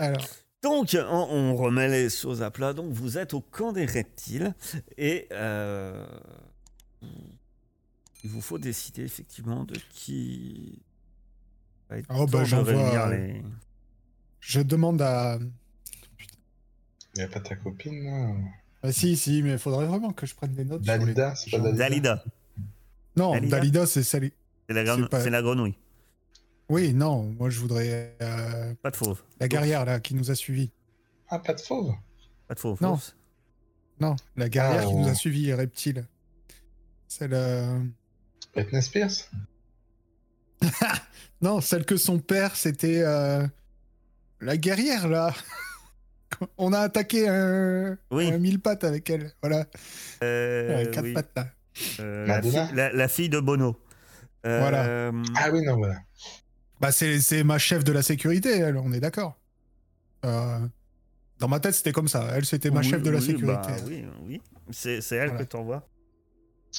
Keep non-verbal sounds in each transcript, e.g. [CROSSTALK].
Alors, Donc, on, on remet les choses à plat. Donc, vous êtes au camp des reptiles et euh, il vous faut décider effectivement de qui va être Oh, bah, j'envoie, euh, les- je demande à. Il a pas ta copine, là? Ah, si, si, mais il faudrait vraiment que je prenne des notes. les- Dalida, c'est pas. Dalida? Dalida. Non, Dalida? Dalida, c'est celle. C'est la, greno- C'est pas- c'est la grenouille. Oui, non, moi je voudrais euh, Pas de fauve. la guerrière là qui nous a suivis. Ah, pas de fauve? Pas de fauve. Non. fauve. Non, la guerrière Ah, qui nous a suivis, les reptiles. Celle. euh, Britney Spears [LAUGHS] Non, celle que son père, c'était euh, la guerrière là. [LAUGHS] On a attaqué un, Oui. un mille pattes avec elle. Voilà, Euh, Ouais, quatre oui. pattes là. Euh, la, la- la fille de Bono. Euh, Voilà. Ah oui, non, voilà. Bah, c'est c'est ma chef de la sécurité, elle, on est d'accord. Euh, dans ma tête, c'était comme ça. Elle, c'était ma oui, chef de la oui, sécurité. bah oui, oui. C'est elle Voilà. que t'envoies.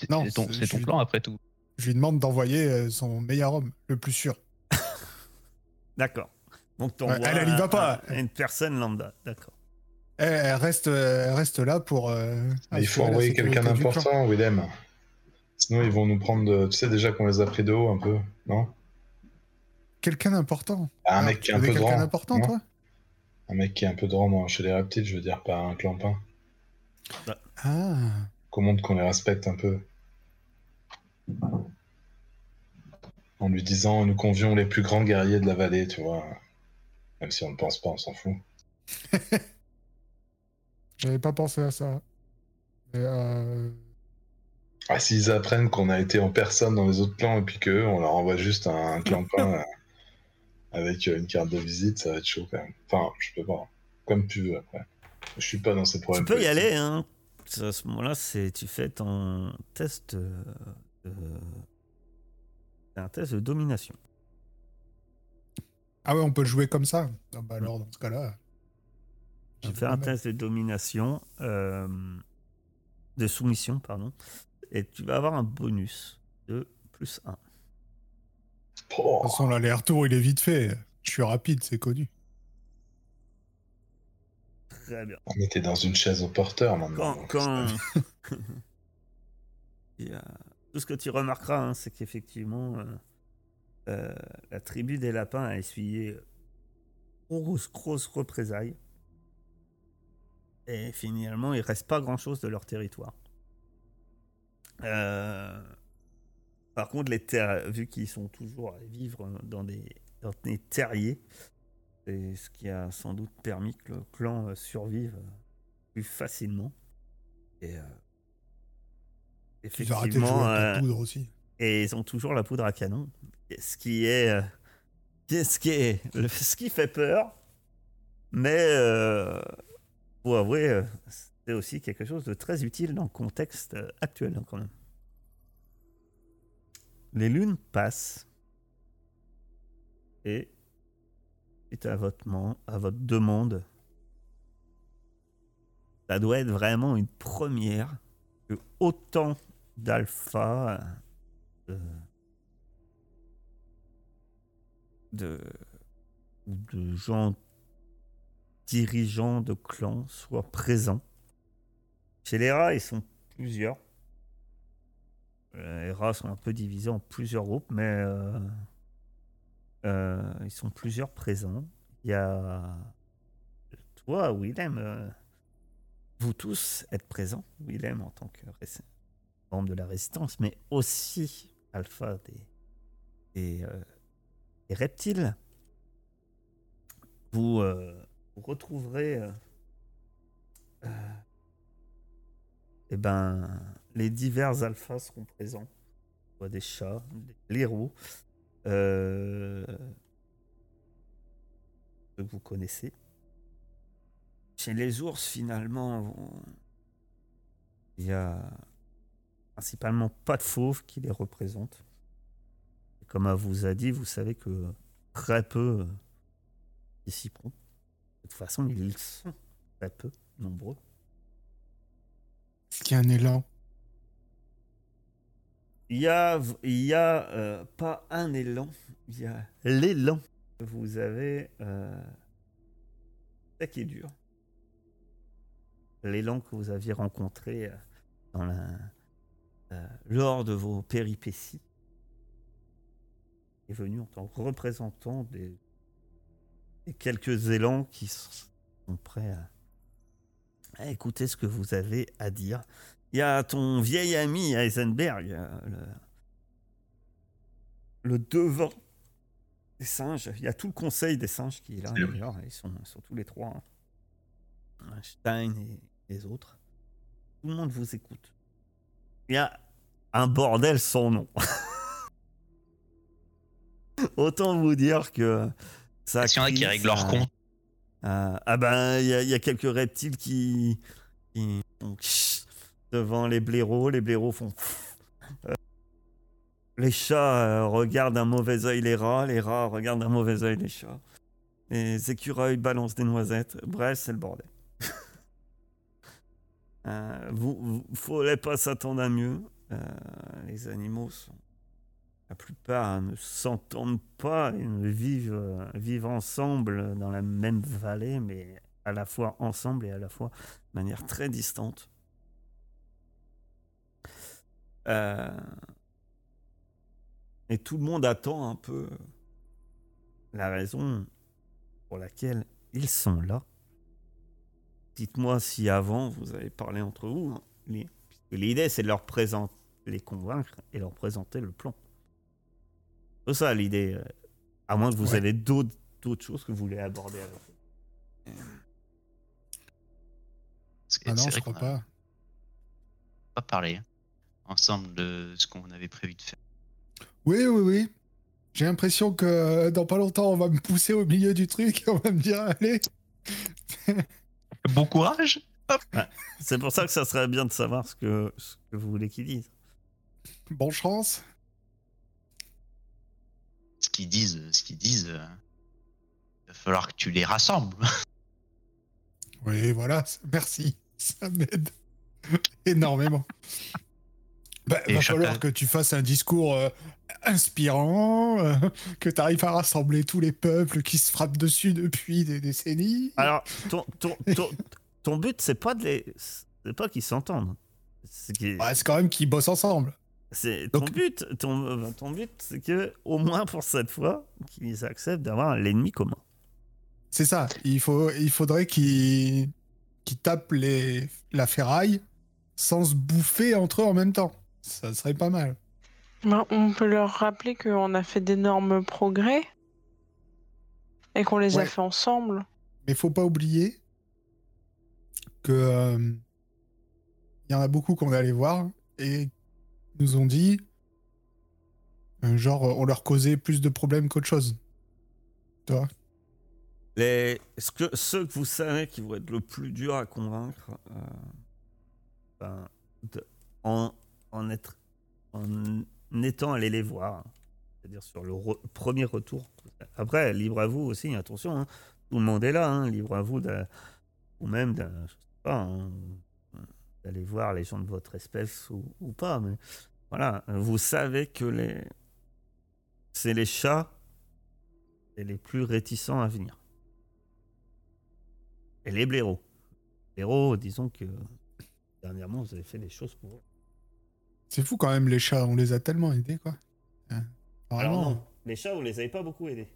Non, c'est ton, plan après tout. Je lui demande d'envoyer euh, son meilleur homme, le plus sûr. [LAUGHS] D'accord. Donc t'envoies Ouais, elle, elle y va pas. un- une personne lambda. D'accord. Elle, elle reste, elle reste là pour. euh, il faut envoyer quelqu'un d'important, Willem. Sinon, ils vont nous prendre. de- Tu sais déjà qu'on les a pris de haut un peu, non? Quelqu'un d'important. Ah, Un mec qui est un peu quelqu'un d'important, toi Un mec qui est un peu dans- chez les reptiles, je veux dire, pas un clampin. Ah. Qu'on montre qu'on les respecte un peu. En lui disant, nous convions les plus grands guerriers de la vallée, tu vois. Même si on ne pense pas, on s'en fout. [LAUGHS] J'avais pas pensé à ça. Mais, euh, Ah, s'ils apprennent qu'on a été en personne dans les autres clans et puis qu'eux, on leur envoie juste un, un clampin [LAUGHS] avec euh, une carte de visite, ça va être chaud quand même. Enfin, je peux pas. Comme tu veux après. Je suis pas dans ces Tu problèmes. peux y aller, hein. À ce moment-là, c'est tu fais ton test. euh, de- c'est un test de domination. Ah ouais, on peut le jouer comme ça. Ah bah alors, dans ce cas-là. Tu Ah, fais pas un test de domination, euh, de soumission, pardon, et tu vas avoir un bonus de plus 1. Oh, De toute façon, l'aller-retour, il est vite fait. Je suis rapide, c'est connu. Très bien. on était dans une chaise au porteur maintenant. Quand, [LAUGHS] Tout ce que tu remarqueras, hein, c'est qu'effectivement, euh, euh, la tribu des lapins a essuyé grosse, grosse représailles. Et finalement, il reste pas grand-chose de leur territoire. Euh, Par contre, les terres, vu qu'ils sont toujours à vivre dans des, dans des terriers, c'est ce qui a sans doute permis que le clan euh, survive euh, plus facilement. Et euh, Ils ont effectivement, avec la poudre aussi. et ils ont toujours la poudre à canon. Ce qui est, ce qui est, ce qui fait peur, mais euh, faut avouer, c'est aussi quelque chose de très utile dans le contexte actuel hein, quand même. Les lunes passent et suite à votre, man- à votre demande, ça doit être vraiment une première que autant d'alpha euh, de, de gens dirigeants de clans soient présents. Chez les rats, ils sont plusieurs. Euh, Les rats sont un peu divisés en plusieurs groupes, mais euh, euh, ils sont plusieurs présents. Il y a toi, Willem, euh, vous tous êtes présents, Willem en tant que membre de la résistance, mais aussi Alpha des, des, euh, des reptiles. Vous, euh, vous retrouverez euh, euh, eh ben, les divers alphas seront présents. Soit des chats, des blaireaux, euh, que vous connaissez. Chez les ours, finalement, on- il y a principalement pas de fauves qui les représentent. Et comme elle vous a dit, vous savez que très peu euh, participeront. De toute façon, ils sont très peu nombreux. Est-ce qu'il y a un élan Il y a, y a euh, pas un élan, il y a l'élan. Vous avez euh, ça qui est dur. L'élan que vous aviez rencontré euh, lors de vos péripéties est venu en tant que représentant des, quelques élans qui sont prêts à écouter ce que vous avez à dire. Il y a ton vieil ami Heisenberg, euh, le, le devant des singes. Il y a tout le conseil des singes qui est là. D'ailleurs. Ils sont, ils sont tous les trois. hein. Stein et les autres. Tout le monde vous écoute. Il y a un bordel sans nom. [LAUGHS] Autant vous dire que ça. Y en a qui règlent leur compte euh, ah ben, il y, a- il y a quelques reptiles qui, devant les blaireaux. Les blaireaux font. Euh, les chats euh, regardent d'un mauvais œil les rats. Les rats regardent d'un mauvais œil les chats. Les écureuils balancent des noisettes. Bref, c'est le bordel. [LAUGHS] Euh, vous, vous faudrait pas s'attendre à mieux. Euh, les animaux sont. La plupart ne s'entendent pas ne vivent, vivent ensemble dans la même vallée, mais à la fois ensemble et à la fois de manière très distante. Euh, et tout le monde attend un peu la raison pour laquelle ils sont là. Dites-moi si avant vous avez parlé entre vous. hein. L'idée c'est de leur présenter, les convaincre et leur présenter le plan. C'est ça l'idée. euh, À moins que vous Ouais. avez d'autres d'autres choses que vous voulez aborder avec que Ah non, je crois a pas. pas parlé hein, ensemble de ce qu'on avait prévu de faire. Oui, oui, oui. J'ai l'impression que euh, dans pas longtemps, on va me pousser au milieu du truc et on va me dire allez. Bon courage [LAUGHS] C'est pour ça que ça serait bien de savoir ce que, ce que vous voulez qu'ils disent. Bonne chance. Ce qu'ils disent, ce qu'ils disent, euh, il va falloir que tu les rassembles. Oui, voilà. Merci. Ça m'aide [LAUGHS] énormément. Bah, Et va chacun- falloir que tu fasses un discours euh, inspirant, euh, que tu arrives à rassembler tous les peuples qui se frappent dessus depuis des décennies. Alors, ton, ton, ton, ton but, c'est pas de les. Pas qu'ils s'entendent. C'est c'est quand même qu'ils bossent ensemble. c'est ton Donc- but, ton, ton but, c'est que au moins pour cette fois, qu'ils acceptent d'avoir l'ennemi commun. C'est ça. Il, faut, il faudrait qu'ils qu'ils tapent les, la ferraille sans se bouffer entre eux en même temps. Ça serait pas mal. Ben, on peut leur rappeler qu'on a fait d'énormes progrès et qu'on les Ouais. a fait ensemble. Mais faut pas oublier que euh, il y en a beaucoup qu'on est allé voir et nous ont dit euh, genre on leur causait plus de problèmes qu'autre chose. Tu vois Les, ce que, ceux que vous savez qui vont être le plus dur à convaincre, euh, ben, de- en, en, étant allé les voir, c'est-à-dire sur le re- premier retour. Après, libre à vous aussi, attention, hein, tout le monde est là, hein, libre à vous ou même hein, d'aller voir les gens de votre espèce ou, pas, mais voilà, vous savez que les, c'est les chats et les plus réticents à venir. Et les blaireaux. Les blaireaux, disons que dernièrement, vous avez fait des choses pour. C'est fou quand même les chats, on les a tellement aidés quoi. Hein. Alors non, les chats, vous les avez pas beaucoup aidés.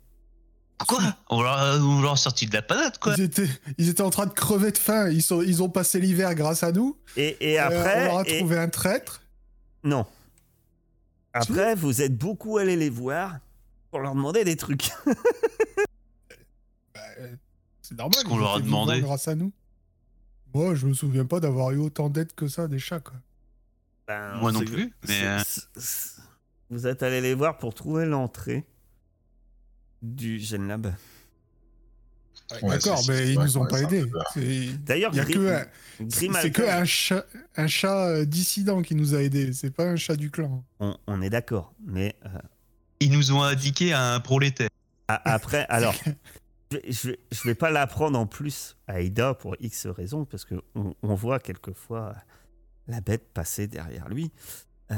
Quoi? On leur, a- on leur a sorti de la panade, quoi Ils étaient, ils étaient en train de crever de faim. Ils, sont, ils ont passé l'hiver grâce à nous. Et, et Euh, après, on leur a et- trouvé un traître. non. Après, vous êtes beaucoup allés les voir pour leur demander des trucs. [LAUGHS] Bah, euh, c'est normal. Ce qu'on leur a demandé. grâce à nous. Moi, je me souviens pas d'avoir eu autant d'aide que ça des chats quoi. Ben, Moi non plus, mais, euh, Vous êtes allés les voir pour trouver l'entrée du Genlab. Ouais, D'accord, mais ils nous ont qu'on pas aidés. D'ailleurs, y a Grim- que un- Grim c'est que un chat, un chat euh, dissident qui nous a aidés. C'est pas un chat du clan. on, on est d'accord, mais euh, Ils nous ont indiqué un prolétaire. après, [LAUGHS] alors, je vais, je vais, je vais pas l'apprendre en plus à Ida pour X raisons, parce que on, on voit quelquefois la bête passer derrière lui. Euh,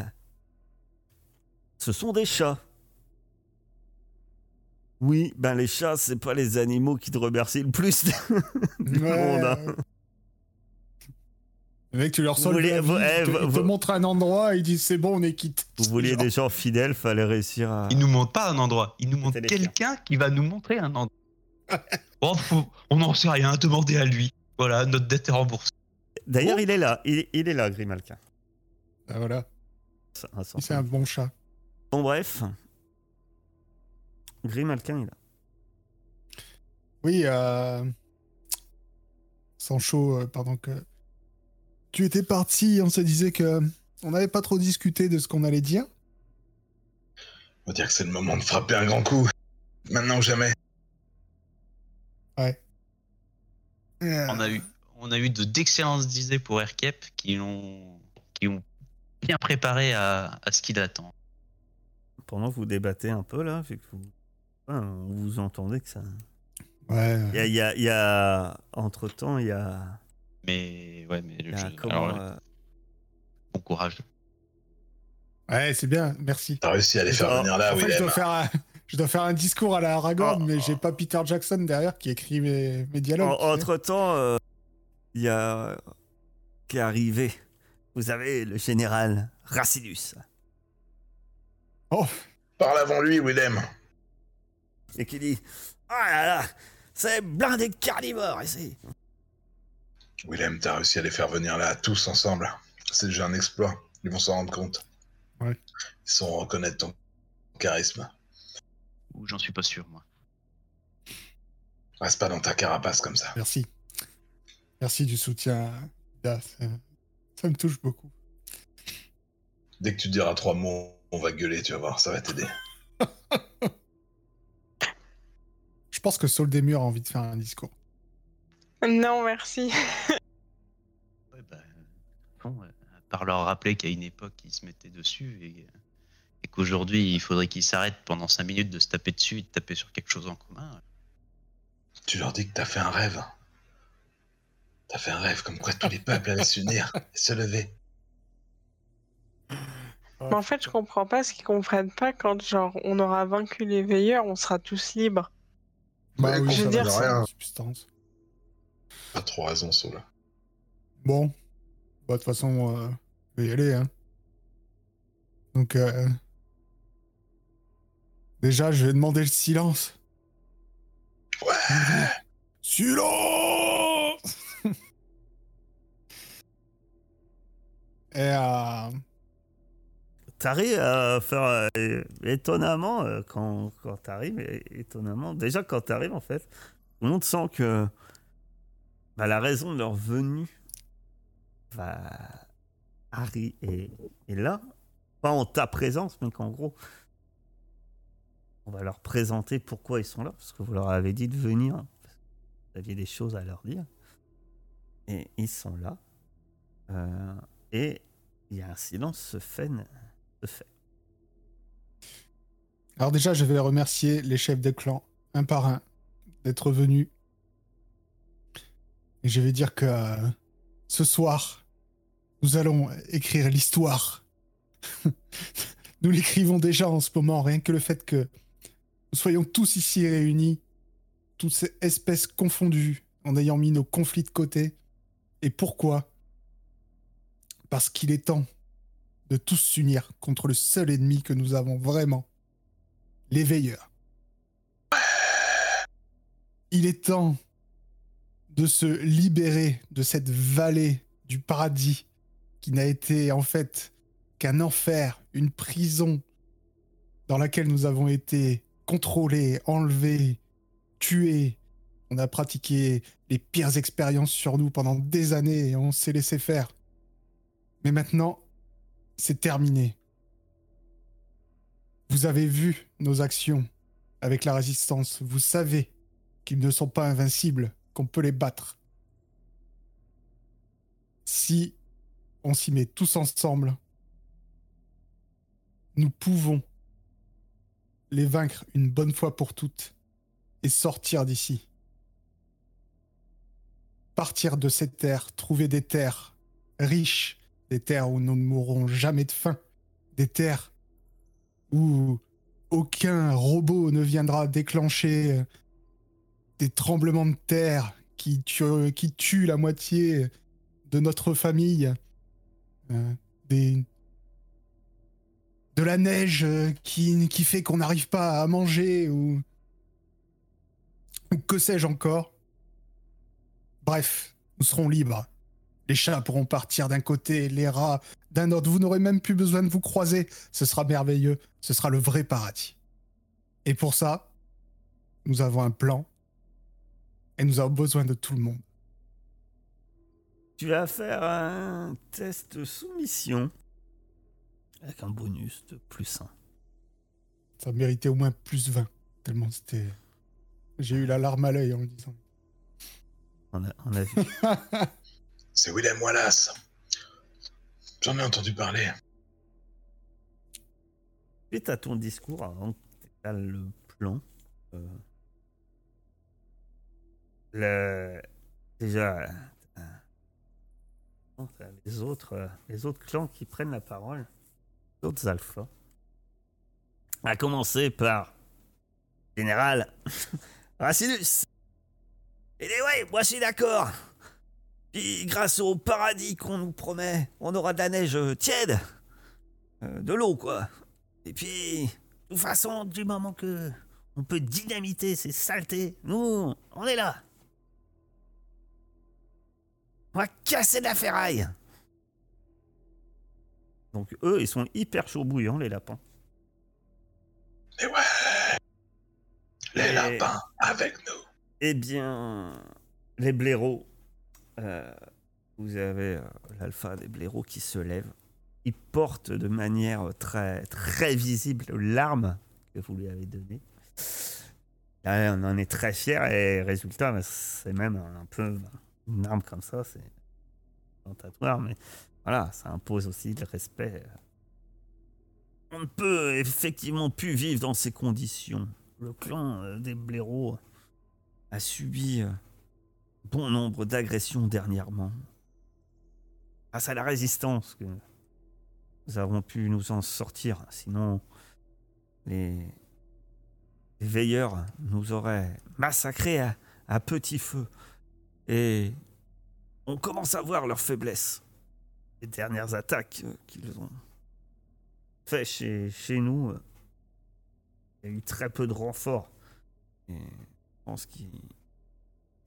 ce sont des chats. Oui, ben les chats, c'est pas les animaux qui te remercient le plus [LAUGHS] du Ouais, monde. hein. Le mec, tu leur Vous sors voulez- le eh, te, vous- il te vous- montre un endroit, il dit c'est bon, on est quitte. Vous vouliez Genre, des gens fidèles, fallait réussir à. Il nous montre pas un endroit, il nous montre C'était les quelqu'un qui va nous montrer un endroit. [LAUGHS] Oh, faut- on n'en sait rien, demandez à lui. Voilà, notre dette est remboursée. D'ailleurs, il est là, il, il est là, Grimalkin. ah, voilà, c'est un bon chat. Bon, bref. Grimalkin, il est là. Oui, euh... Sancho, euh, pendant que tu étais parti, on se disait que on n'avait pas trop discuté de ce qu'on allait dire. On va dire que c'est le moment de frapper un grand coup. Maintenant ou jamais. Euh, On a eu, on a eu de d'excellentes idées pour Aircap qui l'ont, qui ont bien préparé à, à ce qu'il attend. Pendant que vous débattez un peu, là, vu que vous, Enfin, vous entendez que ça. Ouais. Il y a, il y a, y a- Entre-temps, il y a. Mais ouais, mais comment, alors, euh, bon courage. Ouais, c'est bien, merci. T'as réussi à les faire venir là, En fait, je dois, faire un, je dois faire un discours à la Aragorn, Oh, mais oh. j'ai pas Peter Jackson derrière qui écrit mes, mes dialogues. En- tu sais. Entre-temps, euh, il y a. qui est arrivé. Vous avez le général Racidus. Parle avant lui, Willem. Et qui dit Ah là là, c'est blindé de carnivores ici. Willem, t'as réussi à les faire venir là, tous ensemble. C'est déjà un exploit. Ils vont s'en rendre compte. Ouais. Ils sauront reconnaître ton charisme. Ou j'en suis pas sûr, moi. Reste pas dans ta carapace comme ça. Merci. Merci du soutien. Ça, ça me touche beaucoup. Dès que tu diras trois mots, on va gueuler, tu vas voir, ça va t'aider. [LAUGHS] Je pense que Saul Desmurs a envie de faire un discours. Non, merci. [LAUGHS] Ouais, bah, bon, euh, à part leur rappeler qu'à une époque, ils se mettaient dessus et, euh, et qu'aujourd'hui, il faudrait qu'ils s'arrêtent pendant 5 minutes de se taper dessus et de taper sur quelque chose en commun. Tu leur dis que t'as fait un rêve. T'as fait un rêve comme quoi tous les peuples allaient s'unir et se lever. Mais en fait, je comprends pas ce qu'ils comprennent pas quand, genre, on aura vaincu les veilleurs, on sera tous libres. Bah oui, je veux dire, ça rien. substance. Pas trop raison. Bon. Bah, de toute façon, euh, je vais y aller. Hein. Donc, euh, déjà, je vais demander le silence. Ouais. Silence T'arrives à faire euh, étonnamment euh, quand, quand t'arrives, étonnamment. Déjà, quand t'arrives, en fait, tout le monde sent que bah, la raison de leur venue va. Harry est, là. Pas en ta présence, mais qu'en gros, on va leur présenter pourquoi ils sont là, parce que vous leur avez dit de venir. que Vous aviez des choses à leur dire. Et ils sont là. Euh, et il y a un silence se fait. Fait. alors déjà, je vais remercier les chefs des clans, un par un, d'être venus. Et je vais dire que euh, ce soir, nous allons écrire l'histoire. [LAUGHS] nous l'écrivons déjà en ce moment, rien que le fait que nous soyons tous ici réunis, toutes ces espèces confondues, en ayant mis nos conflits de côté. Et pourquoi? Parce qu'il est temps de tous s'unir contre le seul ennemi que nous avons vraiment, les veilleurs. Il est temps de se libérer de cette vallée du paradis qui n'a été en fait qu'un enfer, une prison dans laquelle nous avons été contrôlés, enlevés, tués. On a pratiqué les pires expériences sur nous pendant des années et on s'est laissé faire. Mais maintenant, c'est terminé. Vous avez vu nos actions avec la résistance. Vous savez qu'ils ne sont pas invincibles, qu'on peut les battre. Si on s'y met tous ensemble, nous pouvons les vaincre une bonne fois pour toutes et sortir d'ici. Partir de ces terres, trouver des terres riches, des terres où nous ne mourrons jamais de faim, des terres où aucun robot ne viendra déclencher euh, des tremblements de terre qui tuent, la moitié de notre famille, euh, des, de la neige euh, qui, fait qu'on n'arrive pas à manger ou que sais-je encore. Bref, nous serons libres. Les chats pourront partir d'un côté, les rats d'un autre. Vous n'aurez même plus besoin de vous croiser. Ce sera merveilleux. Ce sera le vrai paradis. Et pour ça, nous avons un plan. Et nous avons besoin de tout le monde. Tu vas faire un test soumission avec un bonus de plus 1. Ça méritait au moins plus 20. Tellement c'était. J'ai eu la larme à l'œil en le disant. On a, on a vu. [LAUGHS] C'est Willem Wallace. J'en ai entendu parler. Suite à ton discours, avant que le plan, euh, le, déjà, euh, les autres, euh, les autres clans qui prennent la parole, les autres alphas, à commencer par Général [LAUGHS] Racinus. Et ouais, moi je suis d'accord. Grâce au paradis qu'on nous promet, on aura de la neige tiède. Euh, de l'eau, quoi. Et puis, de toute façon, du moment que on peut dynamiter ces saletés, nous, on est là. On va casser de la ferraille. Donc eux, ils sont hyper chauds bouillants, les lapins. Mais ouais Les Et- lapins avec nous. Eh bien, les blaireaux, euh, vous avez euh, l'alpha des blaireaux qui se lève. Il porte de manière très, très visible l'arme que vous lui avez donnée. On en est très fier et résultat, bah, c'est même un peu une arme comme ça, c'est tentatoire, mais voilà, ça impose aussi le respect. On ne peut effectivement plus vivre dans ces conditions. Le clan euh, des blaireaux a subi bon nombre d'agressions dernièrement. Grâce à la résistance que nous avons pu nous en sortir. Sinon, les, veilleurs nous auraient massacrés à, petit feu. Et on commence à voir leur faiblesse. Les dernières attaques qu'ils ont fait chez, chez nous, il y a eu très peu de renforts. Je pense qu'il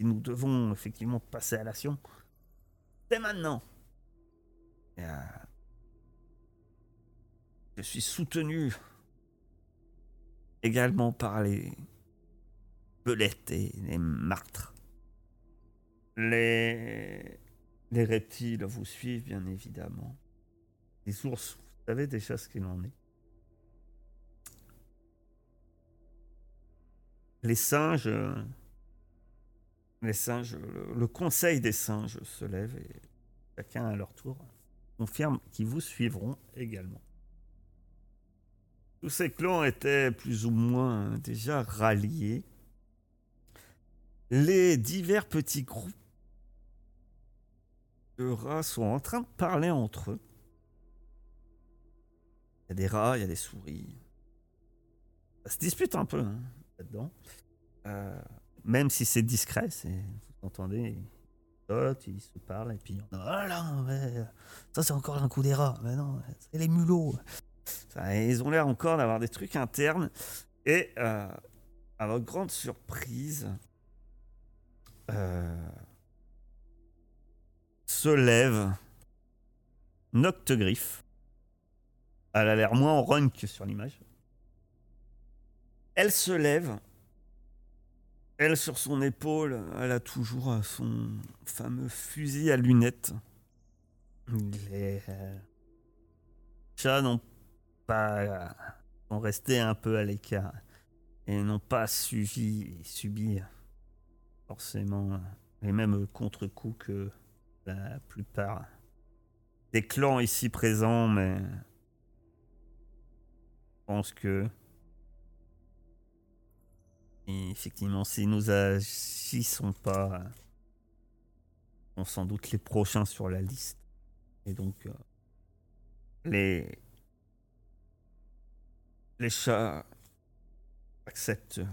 nous devons effectivement passer à l'action. C'est maintenant. Euh, je suis soutenu également par les belettes et les martres. Les, les reptiles vous suivent, bien évidemment. Les ours, vous savez déjà ce qu'il en est. Les singes, euh, les singes, le, conseil des singes se lève et chacun à leur tour confirme qu'ils vous suivront également. Tous ces clans étaient plus ou moins déjà ralliés. Les divers petits groupes de rats sont en train de parler entre eux. Il y a des rats, il y a des souris. Ça se dispute un peu hein, là-dedans. Euh, même si c'est discret, c'est, vous entendez, ils se parlent, et puis ah là, ouais, ça c'est encore un coup des mais non, c'est les mulots. Ils ont l'air encore d'avoir des trucs internes, et euh, à votre grande surprise, euh, se lève Noctegriffe. Elle a l'air moins en run que sur l'image. Elle se lève. Elle, sur son épaule, elle a toujours euh, son fameux fusil à lunettes. Les euh, chats n'ont pas euh, sont restés un peu à l'écart et n'ont pas suivi subi forcément les mêmes contre-coups que la plupart des clans ici présents, mais je pense que effectivement, si nous agissons pas, on sans doute les prochains sur la liste. Et donc, euh, les les chats acceptent. Vous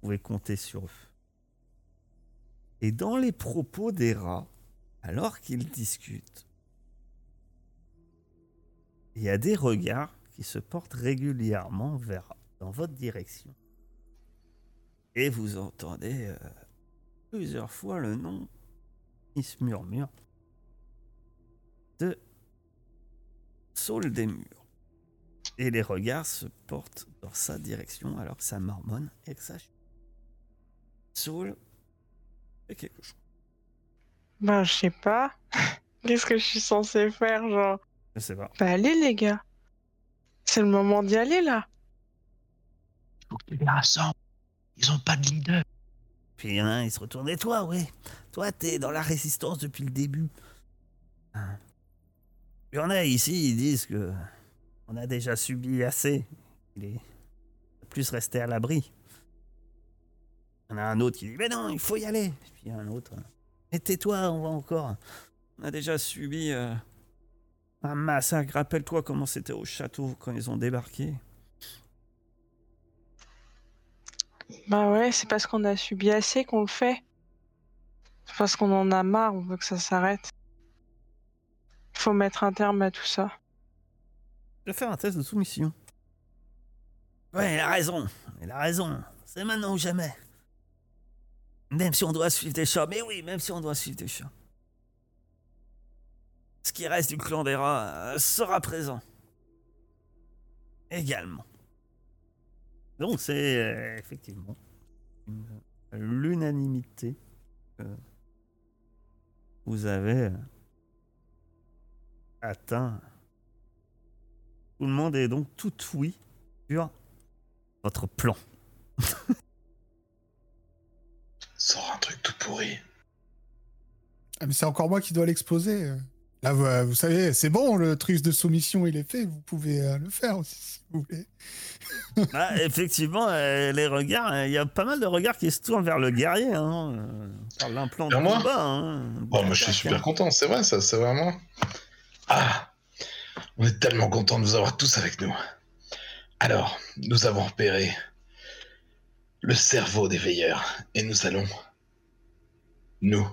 pouvez compter sur eux. Et dans les propos des rats, alors qu'ils discutent, il y a des regards qui se portent régulièrement vers dans votre direction. Et vous entendez euh, plusieurs fois le nom qui se murmure de Saul des murs. Et les regards se portent dans sa direction alors que ça marmonne et que ça chute. Saul fait quelque chose. Ben, je sais pas. [LAUGHS] Qu'est-ce que je suis censé faire, genre? Je sais pas. Bah, allez, les gars. C'est le moment d'y aller, là. Faut que tu les rassembles. Ils ont pas de leader. Puis il y en a un, il se retourne. Et toi, ouais Toi, t'es dans la résistance depuis le début. Hein. Il y en a ici, ils disent que on a déjà subi assez. Il est plus resté à l'abri. Il y en a un autre qui dit Mais non, il faut y aller. Puis il y a un autre. Mais tais-toi, on va encore. On a déjà subi euh, un massacre. Rappelle-toi comment c'était au château quand ils ont débarqué. Bah ouais, c'est parce qu'on a subi assez qu'on le fait. C'est parce qu'on en a marre, on veut que ça s'arrête. Il faut mettre un terme à tout ça. Je vais faire un test de soumission. Ouais, il a raison. Il a raison. C'est maintenant ou jamais. Même si on doit suivre des chats. Mais oui, même si on doit suivre des chats. Ce qui reste du clan des rats euh, sera présent. Également. Donc c'est euh, effectivement l'unanimité que vous avez euh, atteint. Tout le monde est donc tout oui sur votre plan. Sors un truc tout pourri. Ah, mais c'est encore moi qui dois l'exposer. Là, vous, euh, vous savez, c'est bon, le truc de soumission, il est fait. Vous pouvez euh, le faire aussi, si vous voulez. [LAUGHS] Ah, effectivement, euh, les regards, euh, il y a pas mal de regards qui se tournent vers le guerrier. Hein. euh, On parle d'un plan de Vers moi combat. Hein. Oh, moi, je suis super content, c'est vrai, ça, c'est vraiment. Ah On est tellement content de vous avoir tous avec nous. Alors, nous avons repéré le cerveau des veilleurs et nous allons, nous,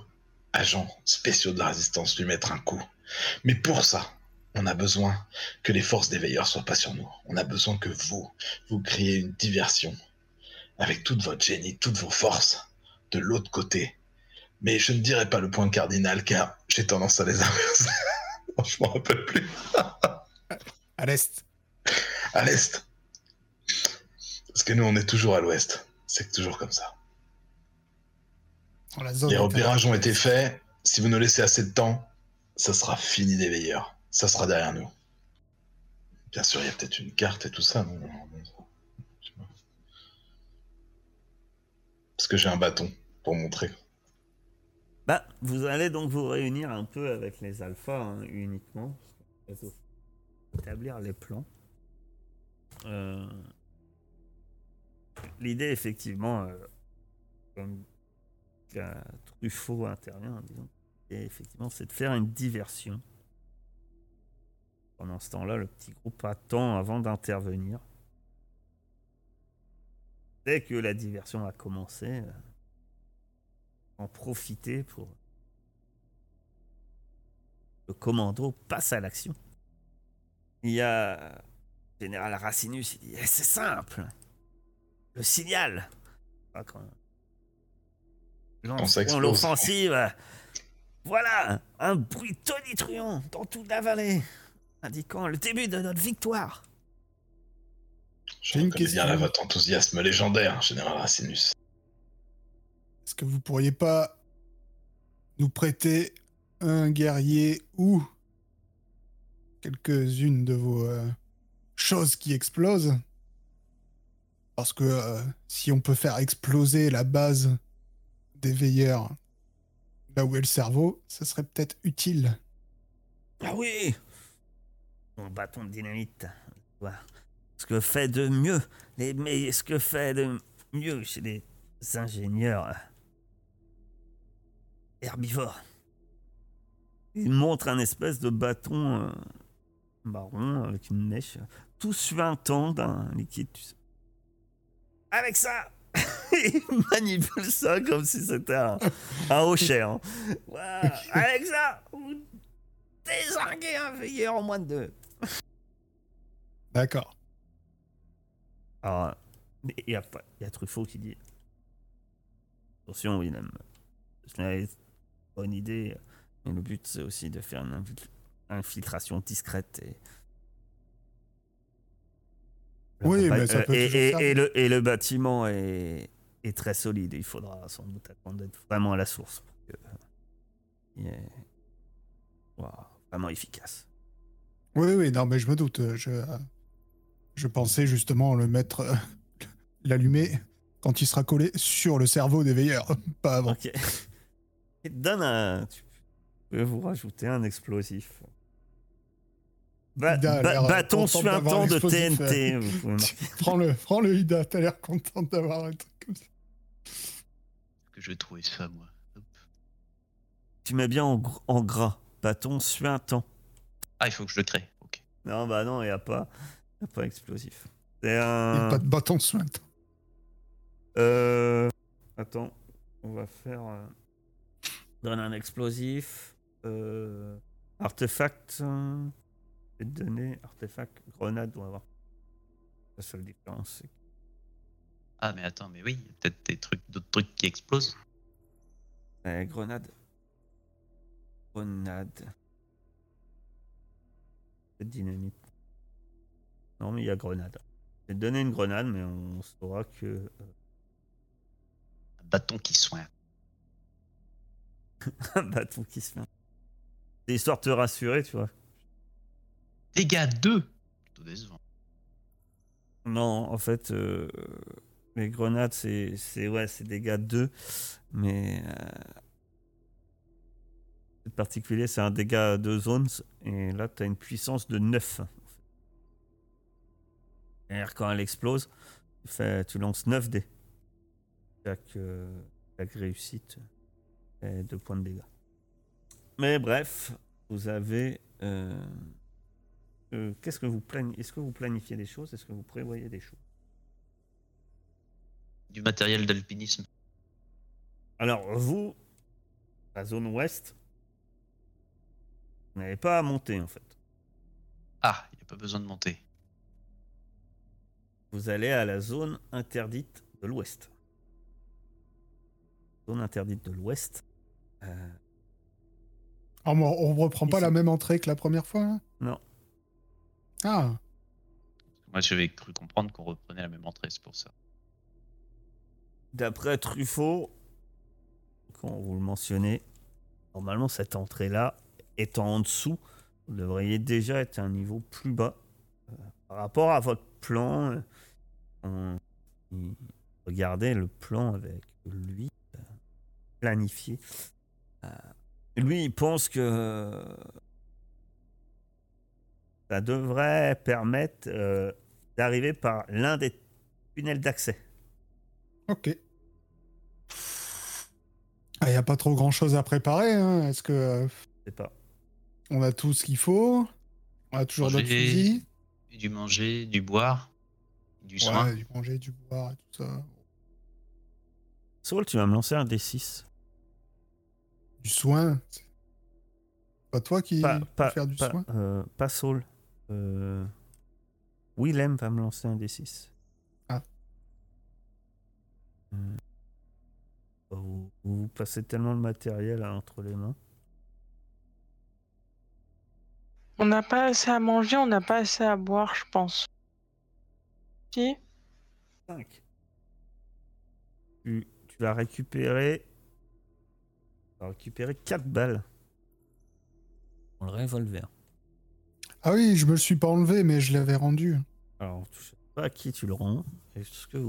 agents spéciaux de la résistance, lui mettre un coup. Mais pour ça, on a besoin que les forces des veilleurs soient pas sur nous. On a besoin que vous, vous créez une diversion avec toute votre génie, toutes vos forces de l'autre côté mais je ne dirai pas le point cardinal car j'ai tendance à les inverser. [LAUGHS] je m'en rappelle plus. [LAUGHS] À l'est. À l'est. Parce que nous, on est toujours à l'ouest. C'est toujours comme ça. Dans la zone Les repérages ont été faits. Si vous nous laissez assez de temps, ça sera fini des veilleurs. Ça sera derrière nous. Bien sûr, il y a peut-être une carte et tout ça. non. Parce que j'ai un bâton pour montrer. Bah, vous allez donc vous réunir un peu avec les alphas hein, uniquement. Établir les plans. Euh, L'idée, effectivement, euh, comme qu'un Truffaut intervient, disons, et effectivement, c'est de faire une diversion. Pendant ce temps-là, le petit groupe attend avant d'intervenir. Dès que la diversion a commencé, euh, en profiter pour le commando passe à l'action. Il y a général Racinus, il dit Eh, c'est simple, le signal. L'offensive, voilà un bruit tonitruant dans toute la vallée, indiquant le début de notre victoire. Je une bien question. là votre enthousiasme légendaire, Général Racinus. Est-ce que vous pourriez pas nous prêter un guerrier ou quelques-unes de vos euh, choses qui explosent? Parce que euh, si on peut faire exploser la base des veilleurs là où est le cerveau, ça serait peut-être utile. Ah oui Mon bâton de dynamite. Ce que fait de mieux, les, mais ce que fait de mieux chez les ingénieurs euh, herbivores. Il montre un espèce de bâton euh, marron avec une mèche, tout suintant d'un liquide. avec ça [LAUGHS] Il manipule ça comme si c'était un, un hochet. hein. Ça, vous désinguez un veilleur en moins de deux. D'accord. Alors, il y a, y a Truffaut qui dit Attention, Willem, c'est une bonne idée, mais le but c'est aussi de faire une infi- infiltration discrète et. Oui, mais ça euh, peut et, et- et le, et le bâtiment est, est très solide. Il faudra sans doute attendre d'être vraiment à la source pour que il est vraiment efficace. Oui, oui, non, mais je me doute. Je, je pensais justement le mettre, euh, l'allumer quand il sera collé sur le cerveau des veilleurs, pas avant. Ok. Et [LAUGHS] donne un. Tu peux vous rajouter un explosif. Ba- Ida a ba- l'air, euh, bâton suintant de TNT. marquer. [LAUGHS] Prends-le, prends-le, Ida, t'as l'air contente d'avoir un truc comme ça. que je vais trouver ça, moi. Hop. Tu mets bien en, gr- en gras. Bâton suintant. Ah, il faut que je le crée. Ok. Non, bah non, il n'y a pas, y a pas explosif. C'est Il n'y a un. pas de bâton soin. Euh, Attends, on va faire. euh, Donne un explosif. Euh... Artefact. euh, Donner artefact. Grenade, on va voir. La seule différence, c'est Ah, mais attends, mais oui, il y a peut-être des trucs, d'autres trucs qui explosent. Euh, grenade. Grenade. Dynamite. Non, mais il y a grenade. Je vais te donner une grenade, mais on saura que. euh, Un bâton qui soigne. [LAUGHS] un bâton qui. C'est histoire de te rassurer, tu vois. Dégâts 2 Plutôt décevant. Non, en fait, euh, les grenades, c'est ouais, dégâts 2, mais euh, c'est particulier, c'est un dégât de zones, et là, tu as une puissance de 9. en fait. C'est-à-dire, quand elle explose, tu lances 9 dés. Chaque, euh, chaque réussite fait 2 points de dégâts. Mais bref, vous avez. euh, euh, Qu'est-ce que vous planifiez Est-ce que vous planifiez des choses Est-ce que vous prévoyez des choses? Du matériel d'alpinisme. Alors, vous, la zone ouest, vous n'avez pas à monter en fait. Ah, il n'y a pas besoin de monter. Vous allez à la zone interdite de l'ouest. Zone interdite de l'ouest. euh, Ah, on reprend pas Ici. la même entrée que la première fois hein? Non, Ah, Moi, j'avais cru comprendre qu'on reprenait la même entrée, c'est pour ça. D'après Truffaut, quand vous le mentionnez, normalement cette entrée-là étant en dessous, vous devriez déjà être à un niveau plus bas euh, par rapport à votre plan. euh, on- regardez le plan avec lui euh, planifié. Euh, lui, il pense que ça devrait permettre euh, d'arriver par l'un des tunnels d'accès. ok. Il n'y a pas trop grand chose à préparer. Hein. Est-ce que euh, Je sais pas. on a tout ce qu'il faut? On a toujours notre fusil? Du manger, du boire, du soin. Ouais, du manger, du boire et tout ça. Saul, tu vas me lancer un D6. Du soin. C'est pas toi qui Pas, faire du pas, soin? euh, pas Saul. Euh, Willem va me lancer un D6. Ah. Euh, vous, vous passez tellement de matériel hein, entre les mains. On n'a pas assez à manger, on n'a pas assez à boire, je pense. Si 5. Tu, tu vas récupérer. Tu vas récupérer 4 balles. Dans le revolver. Ah oui, je me le suis pas enlevé, mais je l'avais rendu. Alors, je sais pas à qui tu le rends.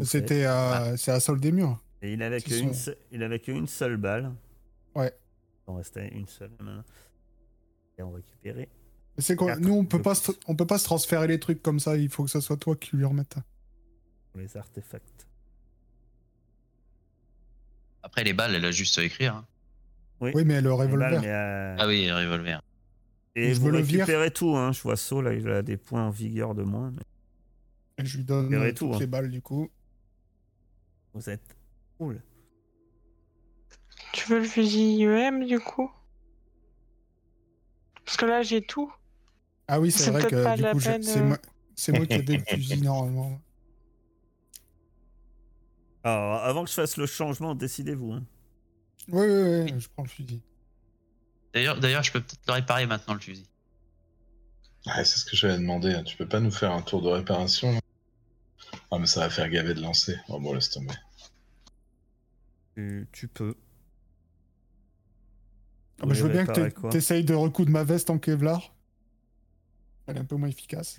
C'était à... C'est à Sol des Murs. Et il avait que une, se- il avait qu'une seule balle. Ouais. Il en restait une seule maintenant. Et on récupérait Mais C'est quoi Quatre Nous, on peut pas, se... on peut pas se transférer les trucs comme ça. Il faut que ce soit toi qui lui remette. les artefacts. Après, les balles, elle a juste à écrire. hein. Oui, mais le revolver. balles, mais, euh, Ah oui, revolver. Et Je vous veux le vire. récupérez tout. Hein. Je vois Saul, là, il a des points en vigueur de moins. mais- Et je lui donne tout, toutes hein. les balles du coup. Vous êtes cool. Tu veux le fusil IEM du coup? Parce que là j'ai tout. Ah oui, c'est vrai que du coup, j'ai- peine, c'est euh. moi, c'est moi qui ai le [LAUGHS] fusil normalement. Alors, avant que je fasse le changement, décidez-vous. hein. Oui, oui, oui, je prends le fusil. D'ailleurs, d'ailleurs, je peux peut-être le réparer maintenant le fusil. Ouais, c'est ce que j'avais demandé. hein. Tu peux pas nous faire un tour de réparation Ah, mais ça va faire gaver de lancer. Oh bon, laisse tomber. Tu, tu peux. Ah bah, je veux bien que tu essayes de recoudre ma veste en Kevlar. Elle est un peu moins efficace.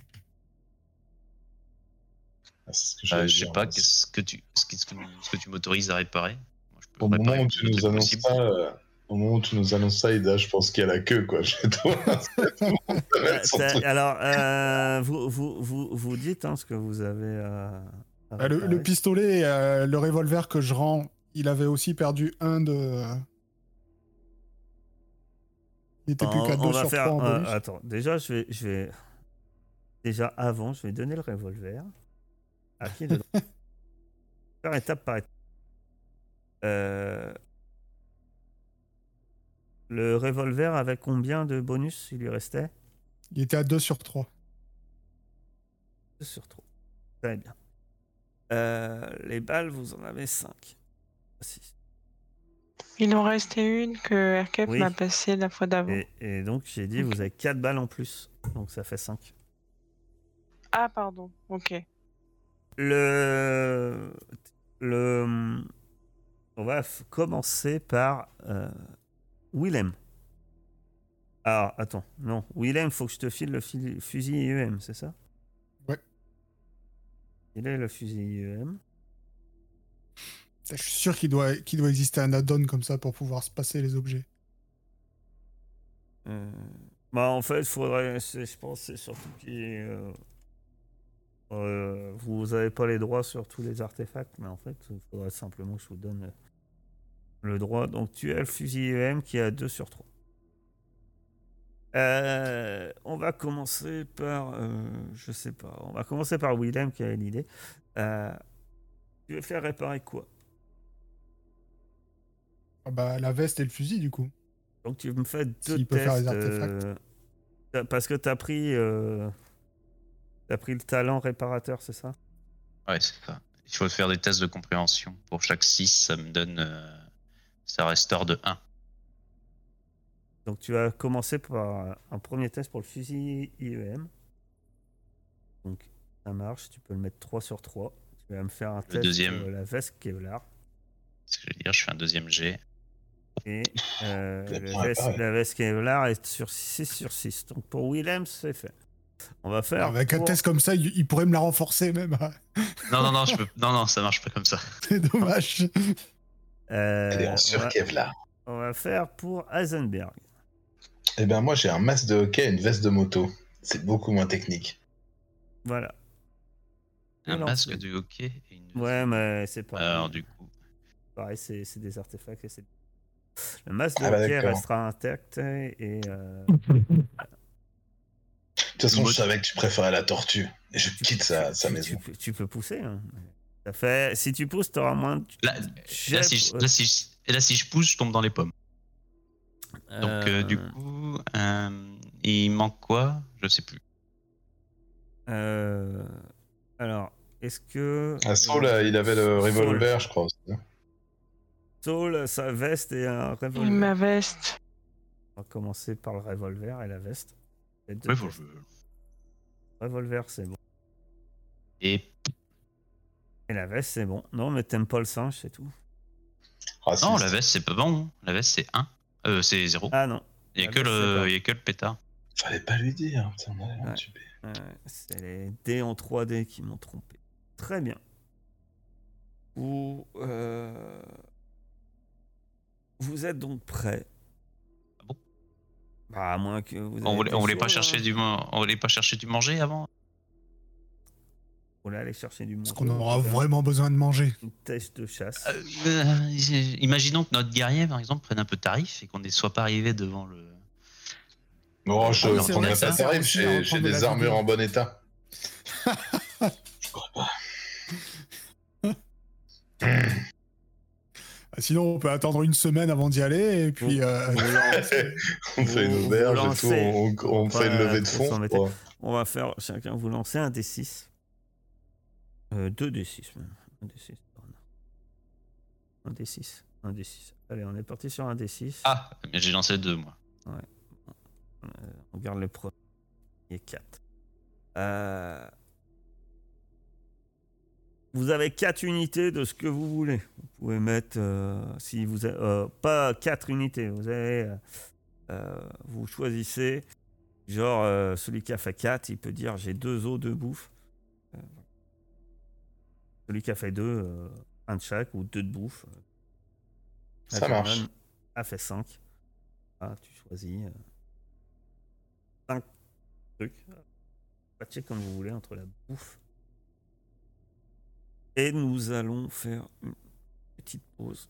Ah, ce que Euh, je sais pas qu'est-ce que tu, ce que, ce que- ce que tu m'autorises à réparer? Moi, je peux Au moment où tu nous annonces possible. Euh, au moment où tu nous annonces ça, Ida, je pense qu'il y a la queue, quoi, chez toi. Euh, alors, euh, vous, vous, vous, vous dites hein, ce que vous avez à Bah, le, pistolet, euh, le revolver que je rends, il avait aussi perdu un de. Il était plus On- qu'à on 2 va sur faire. 3 en euh, bonus. attends, déjà, je vais, je vais. Déjà, avant, je vais donner le revolver. À qui dedans [LAUGHS] Faire étape par étape. Euh, Le revolver avec combien de bonus il lui restait? Il était à 2 sur 3. 2 sur 3. Très bien. Euh, les balles, vous en avez 5. 6. Il en restait une que Aircap Oui. m'a passée la fois d'avant. Et, et donc, j'ai dit, vous avez 4 balles en plus. Donc, ça fait 5. Ah pardon, ok. Le. Le. On va commencer par euh, Willem. Alors, attends, non. Willem, faut que je te file le fil- fusil IEM, c'est ça? Ouais. Il est le fusil IEM. Je suis sûr qu'il doit, qu'il doit exister un add-on comme ça pour pouvoir se passer les objets. Euh, Bah, en fait, faudrait. Je pense que c'est surtout qu'il. euh, euh, vous n'avez pas les droits sur tous les artefacts, mais en fait, il faudrait simplement que je vous donne le droit. Donc, tu as le fusil EM qui a 2 sur 3. Euh, on va commencer par. euh, je sais pas. On va commencer par Willem qui a l'idée. Euh, tu veux faire réparer quoi? Ah bah, la veste et le fusil, du coup. Donc tu me fais deux peut tests. faire les artefacts. euh, t'as- parce que tu as pris euh, t'as pris le talent réparateur, c'est ça? Ouais, c'est ça. Il faut faire des tests de compréhension. Pour chaque 6, ça me donne. Euh, ça restaure de 1. Donc tu vas commencer par un premier test pour le fusil IEM. Donc ça marche, tu peux le mettre 3 sur 3. Tu vas me faire un test deuxième. pour la veste Kevlar. Ce que je veux dire, je fais un deuxième jet. Et euh, [LAUGHS] la, veste, réparé. la veste Kevlar est sur 6 sur 6. Donc pour Willem, c'est fait. On va faire. Avec un test comme ça, il, il pourrait me la renforcer même. Non, non, non, je peux... non, non, ça marche pas comme ça. [LAUGHS] C'est dommage. Euh, Elle est en on, va, sur-Kevlar. on va faire pour Heisenberg. Eh ben, moi, j'ai un masque de hockey et une veste de moto. C'est beaucoup moins technique. Voilà. Un masque de hockey et une. Ouais, mais c'est pas. Alors, du coup. Pareil, c'est c'est des artefacts et c'est. Le masque de Ah bah, hockey d'accord. restera intact et. euh, De toute façon, Moi, je savais que tu préférais la tortue. Et je tu- quitte sa, sa tu, maison. Tu, peux- tu peux pousser. hein. Ça fait, si tu pousses, tu auras moins de. Là, là, si je, là, si je- et là, si je pousse, je tombe dans les pommes. Donc, euh, Euh, du coup, euh, il manque quoi? Je sais plus. euh, alors, est-ce que. Ah, Saul, euh, il avait le Saul. revolver, je crois. aussi. Saul, sa veste et un revolver. Ma veste. On va commencer par le revolver et la veste. Vestes. Revolver, c'est bon. Et Et la veste, c'est bon. Non, mais t'aimes pas le singe, c'est tout. Ah, non, la veste, c'est pas bon. La veste, c'est 1. Euh, c'est 0. Ah non. Il y a a que le pétard. Fallait pas lui dire. Putain, on allait Ouais. l'entuber. Ouais, c'est les dés en 3D qui m'ont trompé. Très bien. Vous, euh, vous êtes donc prêt. Ah bon? Bah, à moins que vous. On ayez voulait, des on voulait pas choses, chercher hein. du, man- on voulait pas chercher du manger avant? Vous voulez aller chercher du monde. Parce qu'on aura vraiment besoin de manger. Une test de chasse. Euh, euh, imaginons que notre guerrier, par exemple, prenne un peu tarif et qu'on ne soit pas arrivé devant le. Non, je Ah oui, ne vrai, pas ça ça. sert J'ai de des armures en bon état. Tu [LAUGHS] Sinon, on peut attendre une semaine avant d'y aller et puis. euh, [LAUGHS] On fait une auberge et tout, on, on fait une levée de fonds. On va faire chacun vous lancer un D6. Euh, deux D6 même. Un D6. pardon. Un D6. Un D6. Allez, on est parti sur un D6. Ah, mais j'ai lancé deux, moi. Euh, on regarde le premier. Il est 4. Euh, Vous avez 4 unités de ce que vous voulez. Vous pouvez mettre, euh, si vous avez, euh, pas 4 unités, vous avez, euh, euh, vous choisissez, genre euh, celui qui a fait 4, il peut dire j'ai deux os de bouffe. Euh, celui qui a fait 2, un de chaque ou deux de bouffe. Ça marche. A fait 5. Ah, tu choisis 5 trucs. Patchez comme vous voulez entre la bouffe. Et nous allons faire une petite pause.